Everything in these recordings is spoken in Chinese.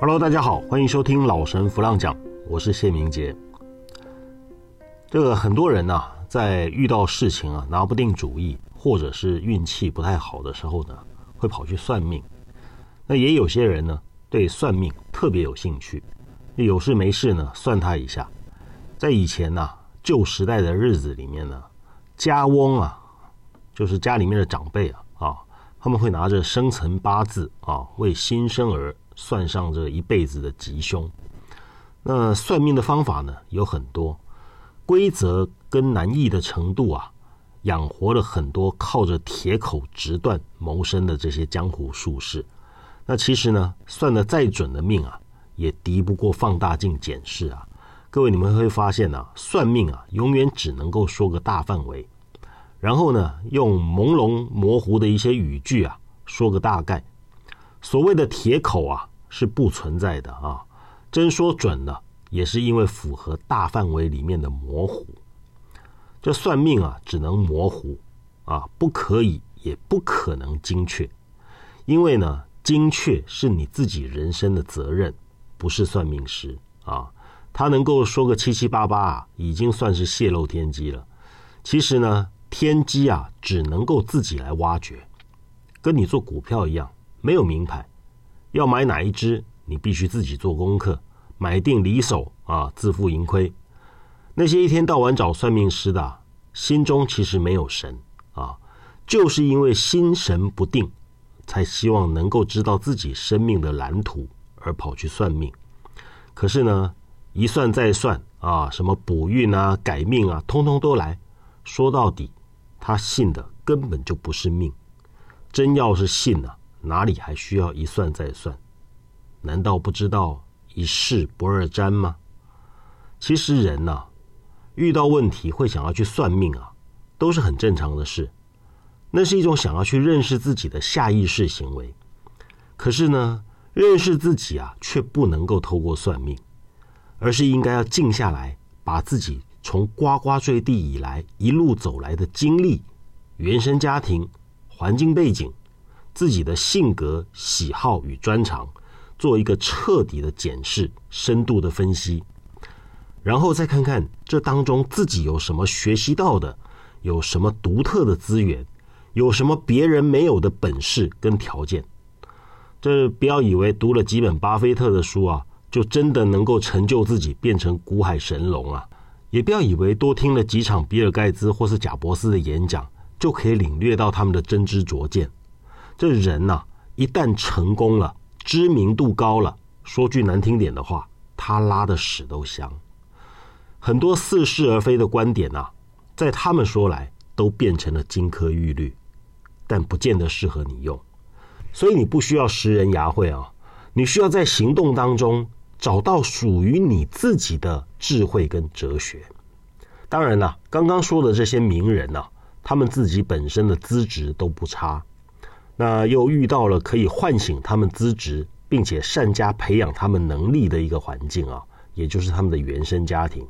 Hello，大家好，欢迎收听老神弗浪讲，我是谢明杰。这个很多人呐、在遇到事情啊拿不定主意，或者是运气不太好的时候呢，会跑去算命。那也有些人呢，对算命特别有兴趣，有事没事呢算他一下。在以前呐、旧时代的日子里面呢，家翁啊，就是家里面的长辈啊啊，他们会拿着生辰八字啊，为新生儿算上这一辈子的吉凶。那算命的方法呢有很多，规则跟难易的程度啊，养活了很多靠着铁口直断谋生的这些江湖术士。那其实呢，算的再准的命啊，也敌不过放大镜检视啊。各位，你们会发现啊，算命啊，永远只能够说个大范围，然后呢，用朦胧模糊的一些语句啊，说个大概。所谓的铁口啊，是不存在的啊。真说准了，也是因为符合大范围里面的模糊。这算命啊，只能模糊啊，不可以，也不可能精确。因为呢，精确是你自己人生的责任，不是算命师啊。他能够说个七七八八啊，已经算是泄露天机了。其实呢，天机啊，只能够自己来挖掘，跟你做股票一样，没有名牌。要买哪一只，你必须自己做功课，买定离手啊，自负盈亏。那些一天到晚找算命师的，心中其实没有神啊，就是因为心神不定，才希望能够知道自己生命的蓝图，而跑去算命。可是呢，一算再算啊，什么补运啊、改命啊，通通都来。说到底，他信的根本就不是命。真要是信啊，哪里还需要一算再算？难道不知道一事不二占吗？其实人呐、遇到问题会想要去算命啊，都是很正常的事。那是一种想要去认识自己的下意识行为。可是呢，认识自己啊，却不能够透过算命，而是应该要静下来，把自己从呱呱坠地以来一路走来的经历、原生家庭、环境背景、自己的性格、喜好与专长，做一个彻底的检视、深度的分析，然后再看看这当中自己有什么学习到的，有什么独特的资源，有什么别人没有的本事跟条件。这不要以为读了几本巴菲特的书啊，就真的能够成就自己变成股海神龙啊！也不要以为多听了几场比尔盖茨或是贾伯斯的演讲，就可以领略到他们的真知灼见。这人呐、一旦成功了，知名度高了，说句难听点的话，他拉的屎都香。很多似是而非的观点啊，在他们说来都变成了金科玉律，但不见得适合你用。所以你不需要识人牙慧啊，你需要在行动当中找到属于你自己的智慧跟哲学。当然啦，刚刚说的这些名人呐、他们自己本身的资质都不差，那又遇到了可以唤醒他们资质，并且善加培养他们能力的一个环境啊，也就是他们的原生家庭，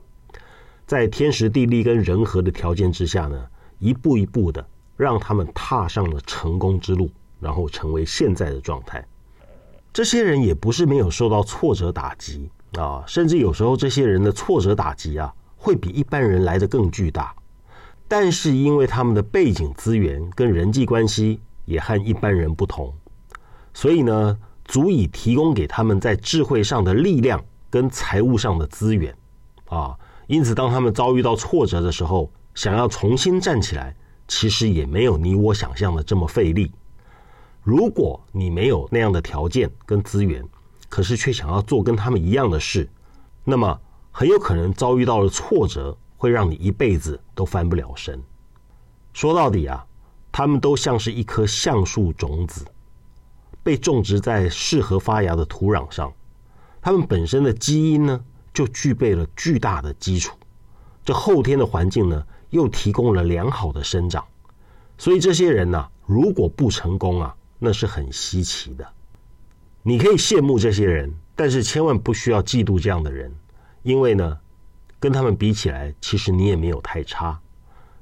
在天时地利跟人和的条件之下呢，一步一步的让他们踏上了成功之路。然后成为现在的状态。这些人也不是没有受到挫折打击啊，甚至有时候这些人的挫折打击啊，会比一般人来得更巨大。但是因为他们的背景资源跟人际关系也和一般人不同，所以呢，足以提供给他们在智慧上的力量跟财务上的资源啊。因此，当他们遭遇到挫折的时候，想要重新站起来，其实也没有你我想象的这么费力。如果你没有那样的条件跟资源，可是却想要做跟他们一样的事，那么很有可能遭遇到了挫折，会让你一辈子都翻不了身。说到底啊，他们都像是一颗橡树种子，被种植在适合发芽的土壤上，他们本身的基因呢，就具备了巨大的基础，这后天的环境呢，又提供了良好的生长，所以这些人呐、如果不成功啊，那是很稀奇的。你可以羡慕这些人，但是千万不需要嫉妒这样的人，因为呢，跟他们比起来，其实你也没有太差。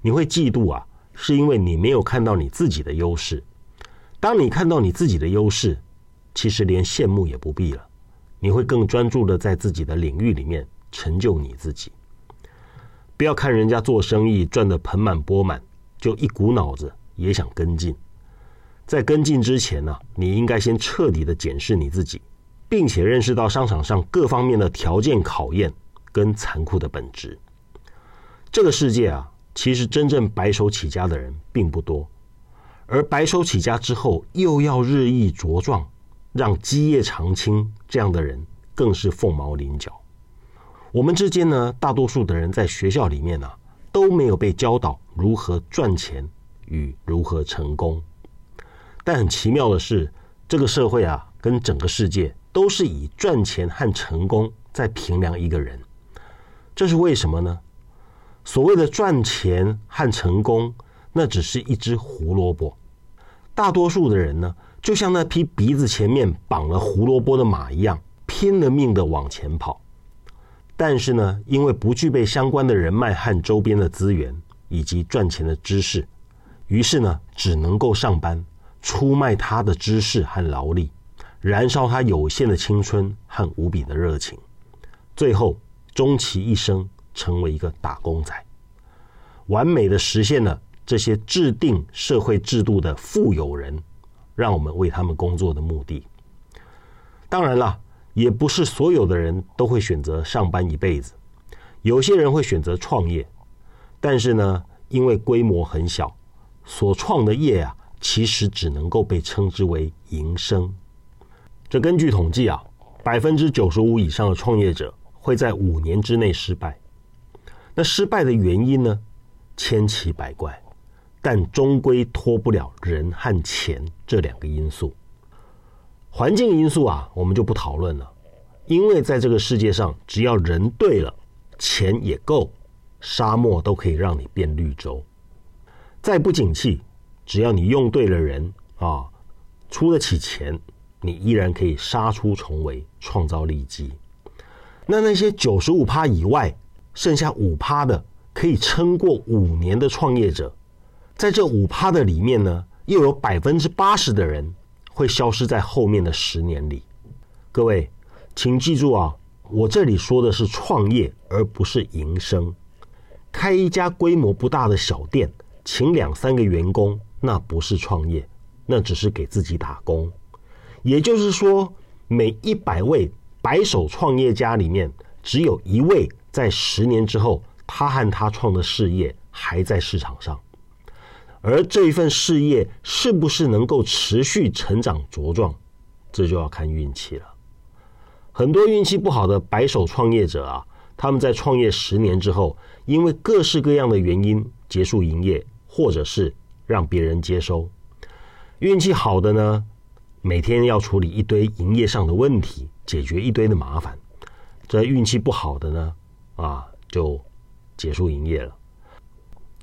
你会嫉妒啊，是因为你没有看到你自己的优势。当你看到你自己的优势，其实连羡慕也不必了，你会更专注的在自己的领域里面成就你自己。不要看人家做生意赚得盆满钵满，就一股脑子也想跟进。在跟进之前呢，你应该先彻底的检视你自己，并且认识到商场上各方面的条件考验跟残酷的本质。这个世界啊，其实真正白手起家的人并不多，而白手起家之后又要日益茁壮，让基业长青这样的人更是凤毛麟角。我们之间呢，大多数的人在学校里面呢，都没有被教导如何赚钱与如何成功。但很奇妙的是，这个社会啊，跟整个世界都是以赚钱和成功在评量一个人。这是为什么呢？所谓的赚钱和成功，那只是一只胡萝卜。大多数的人呢，就像那匹鼻子前面绑了胡萝卜的马一样，拼了命的往前跑。但是呢，因为不具备相关的人脉和周边的资源以及赚钱的知识，于是呢，只能够上班。出卖他的知识和劳力，燃烧他有限的青春和无比的热情，最后终其一生成为一个打工仔，完美的实现了这些制定社会制度的富有人让我们为他们工作的目的。当然了，也不是所有的人都会选择上班一辈子，有些人会选择创业，但是呢，因为规模很小，所创的业啊。其实只能够被称之为营生。这根据统计啊，百分之九十五以上的创业者会在五年之内失败。那失败的原因呢，千奇百怪，但终归脱不了人和钱这两个因素。环境因素啊，我们就不讨论了，因为在这个世界上，只要人对了，钱也够，沙漠都可以让你变绿洲。再不景气。只要你用对了人啊，出得起钱，你依然可以杀出重围，创造利基。那那些九十五趴以外，剩下五趴的可以撑过五年的创业者，在这五趴的里面呢，又有百分之八十的人会消失在后面的十年里。各位，请记住啊，我这里说的是创业，而不是营生。开一家规模不大的小店，请两三个员工。那不是创业，那只是给自己打工。也就是说，每一百位白手创业家里面，只有一位在十年之后，他和他创的事业还在市场上。而这一份事业是不是能够持续成长茁壮，这就要看运气了。很多运气不好的白手创业者啊，他们在创业十年之后，因为各式各样的原因结束营业，或者是。让别人接收，运气好的呢，每天要处理一堆营业上的问题，解决一堆的麻烦；这运气不好的呢，啊，就结束营业了。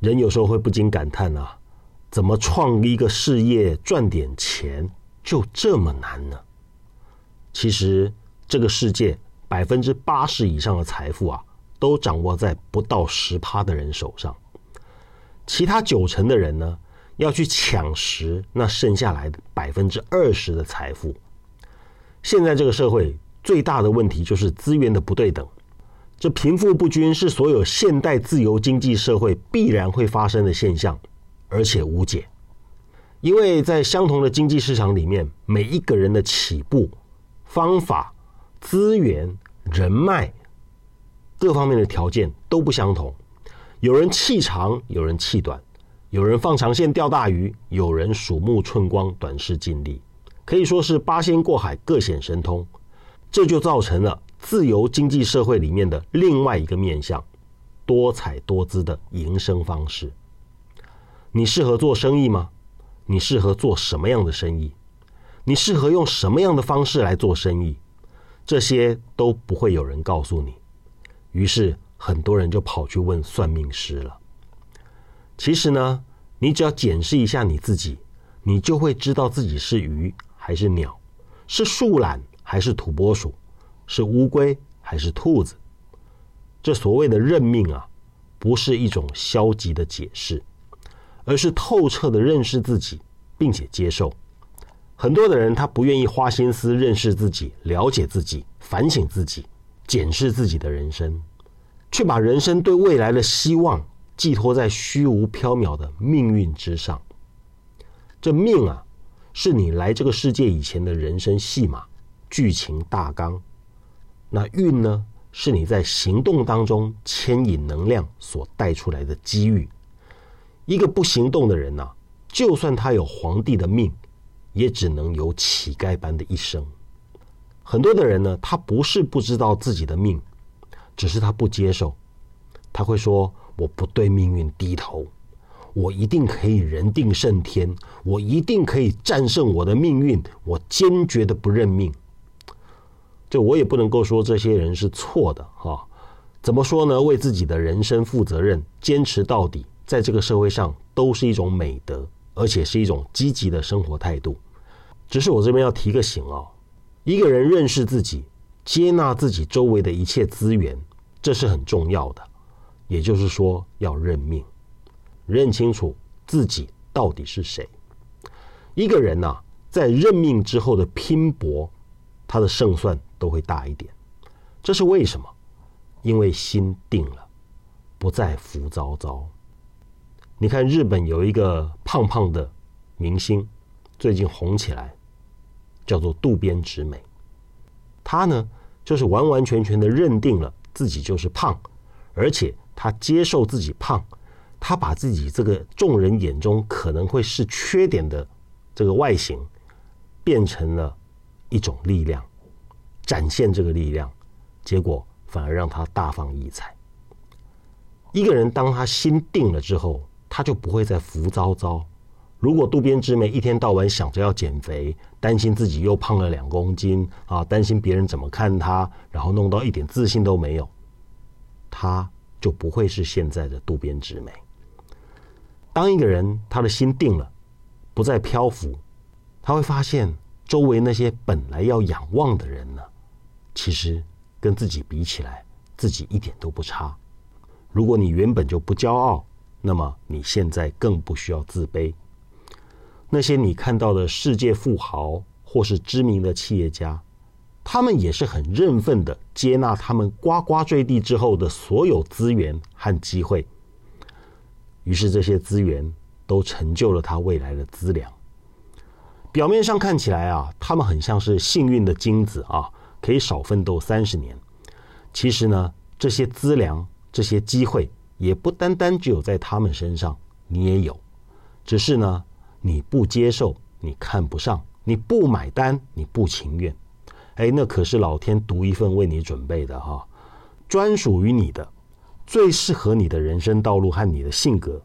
人有时候会不禁感叹啊，怎么创一个事业赚点钱就这么难呢？其实这个世界百分之八十以上的财富啊，都掌握在不到十趴的人手上，其他九成的人呢？要去抢食那剩下来的百分之二十的财富。现在这个社会最大的问题就是资源的不对等，这贫富不均是所有现代自由经济社会必然会发生的现象，而且无解。因为在相同的经济市场里面，每一个人的起步方法、资源、人脉各方面的条件都不相同，有人气长，有人气短。有人放长线钓大鱼，有人鼠目寸光，短视尽力，可以说是八仙过海，各显神通。这就造成了自由经济社会里面的另外一个面向——多彩多姿的营生方式。你适合做生意吗？你适合做什么样的生意？你适合用什么样的方式来做生意？这些都不会有人告诉你。于是很多人就跑去问算命师了。其实呢，你只要检视一下你自己，你就会知道自己是鱼还是鸟，是树懒还是土拨鼠，是乌龟还是兔子。这所谓的认命啊，不是一种消极的解释，而是透彻的认识自己，并且接受。很多的人他不愿意花心思认识自己、了解自己、反省自己、检视自己的人生，却把人生对未来的希望寄托在虚无缥缈的命运之上。这命啊，是你来这个世界以前的人生戏码、剧情大纲；那运呢，是你在行动当中牵引能量所带出来的机遇。一个不行动的人呐，就算他有皇帝的命。也只能有乞丐般的一生。很多的人呢，他不是不知道自己的命，只是他不接受。他会说：“我不对命运低头，我一定可以人定胜天，我一定可以战胜我的命运，我坚决的不认命。”就我也不能够说这些人是错的哈。怎么说呢？为自己的人生负责任，坚持到底，在这个社会上都是一种美德。而且是一种积极的生活态度。只是我这边要提个醒哦，一个人认识自己，接纳自己周围的一切资源，这是很重要的。也就是说，要认命，认清楚自己到底是谁。一个人呐，在认命之后的拼搏，他的胜算都会大一点。这是为什么？因为心定了，不再浮躁躁。你看，日本有一个胖胖的明星，最近红起来，叫做渡边直美。他呢，就是完完全全的认定了自己就是胖，而且他接受自己胖，他把自己这个众人眼中可能会是缺点的这个外形，变成了一种力量，展现这个力量，结果反而让他大放异彩。一个人当他心定了之后。他就不会再浮躁躁。如果渡边直美一天到晚想着要减肥，担心自己又胖了两公斤啊，担心别人怎么看他，然后弄到一点自信都没有，他就不会是现在的渡边直美。当一个人他的心定了，不再漂浮，他会发现周围那些本来要仰望的人呢，其实跟自己比起来，自己一点都不差。如果你原本就不骄傲。那么你现在更不需要自卑。那些你看到的世界富豪或是知名的企业家，他们也是很认份的接纳他们呱呱坠地之后的所有资源和机会。于是这些资源都成就了他未来的资粮。表面上看起来啊，他们很像是幸运的精子啊，可以少奋斗三十年。其实呢，这些资粮、这些机会。也不单单只有在他们身上，你也有，只是呢，你不接受，你看不上，你不买单，你不情愿。哎，那可是老天独一份为你准备的哈，专属于你的，最适合你的人生道路和你的性格。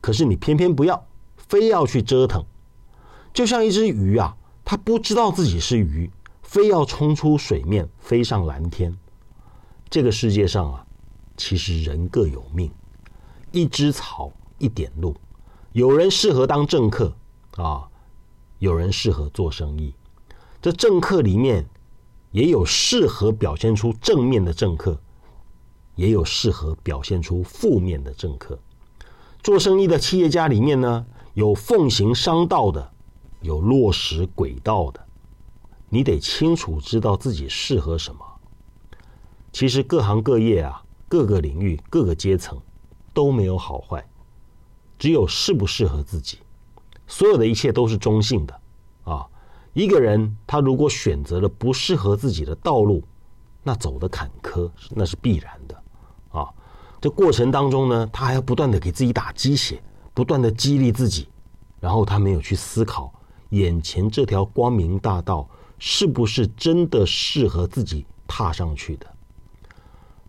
可是你偏偏不要，非要去折腾，就像一只鱼啊，它不知道自己是鱼，非要冲出水面，飞上蓝天。这个世界上啊。其实人各有命，一枝草，一点露。有人适合当政客啊，有人适合做生意。这政客里面也有适合表现出正面的政客，也有适合表现出负面的政客。做生意的企业家里面呢，有奉行商道的，有落实轨道的。你得清楚知道自己适合什么。其实各行各业啊。各个领域、各个阶层都没有好坏，只有适不适合自己。所有的一切都是中性的啊！一个人他如果选择了不适合自己的道路，那走的坎坷那是必然的啊！这过程当中呢，他还要不断的给自己打鸡血，不断的激励自己，然后他没有去思考眼前这条光明大道是不是真的适合自己踏上去的。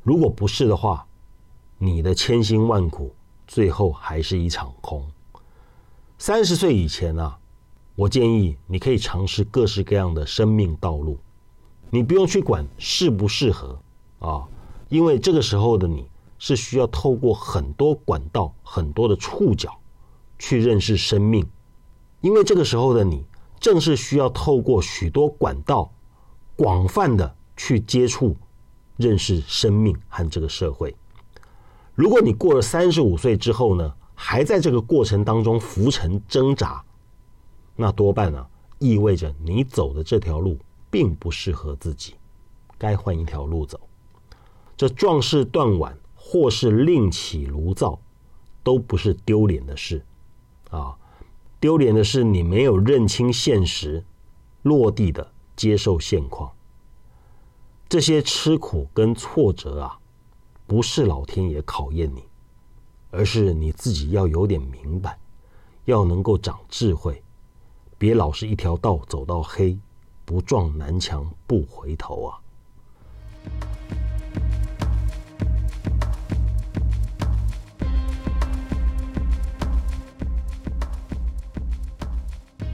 如果不是的话，你的千辛万苦最后还是一场空。三十岁以前啊，我建议你可以尝试各式各样的生命道路，你不用去管适不适合啊，因为这个时候的你是需要透过很多管道、很多的触角去认识生命，因为这个时候的你正是需要透过许多管道，广泛的去接触。认识生命和这个社会。如果你过了三十五岁之后呢，还在这个过程当中浮沉挣扎，那多半呢意味着你走的这条路并不适合自己，该换一条路走。这壮士断腕或是另起炉灶，都不是丢脸的事啊！丢脸的是你没有认清现实，落地的接受现况。这些吃苦跟挫折啊，不是老天爷考验你，而是你自己要有点明白，要能够长智慧，别老是一条道走到黑，不撞南墙不回头啊！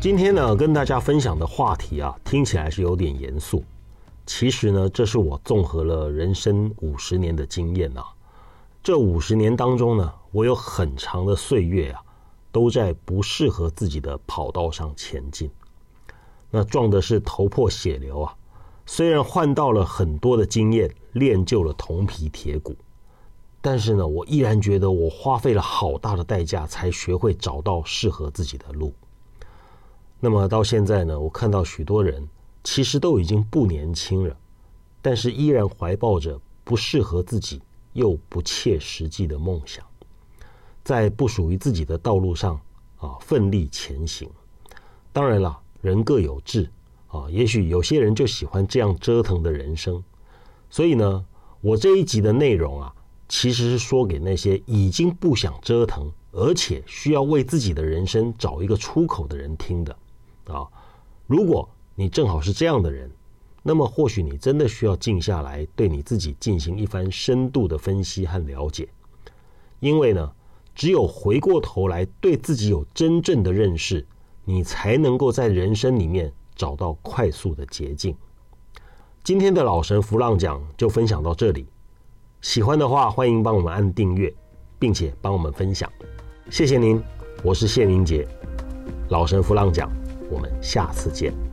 今天呢，跟大家分享的话题啊，听起来是有点严肃。其实呢，这是我综合了人生五十年的经验啊。这五十年当中呢，我有很长的岁月啊，都在不适合自己的跑道上前进。那撞的是头破血流啊。虽然换到了很多的经验，练就了铜皮铁骨，但是呢，我依然觉得我花费了好大的代价，才学会找到适合自己的路。那么到现在呢，我看到许多人其实都已经不年轻了，但是依然怀抱着不适合自己又不切实际的梦想，在不属于自己的道路上啊奋力前行。当然了，人各有志啊，也许有些人就喜欢这样折腾的人生。所以呢，我这一集的内容啊，其实是说给那些已经不想折腾，而且需要为自己的人生找一个出口的人听的。啊，如果你正好是这样的人，那么或许你真的需要静下来，对你自己进行一番深度的分析和了解。因为呢，只有回过头来对自己有真正的认识，你才能够在人生里面找到快速的捷径。今天的老神弗浪讲就分享到这里，喜欢的话欢迎帮我们按订阅，并且帮我们分享，谢谢您，我是谢明杰，老神弗浪讲。我们下次见。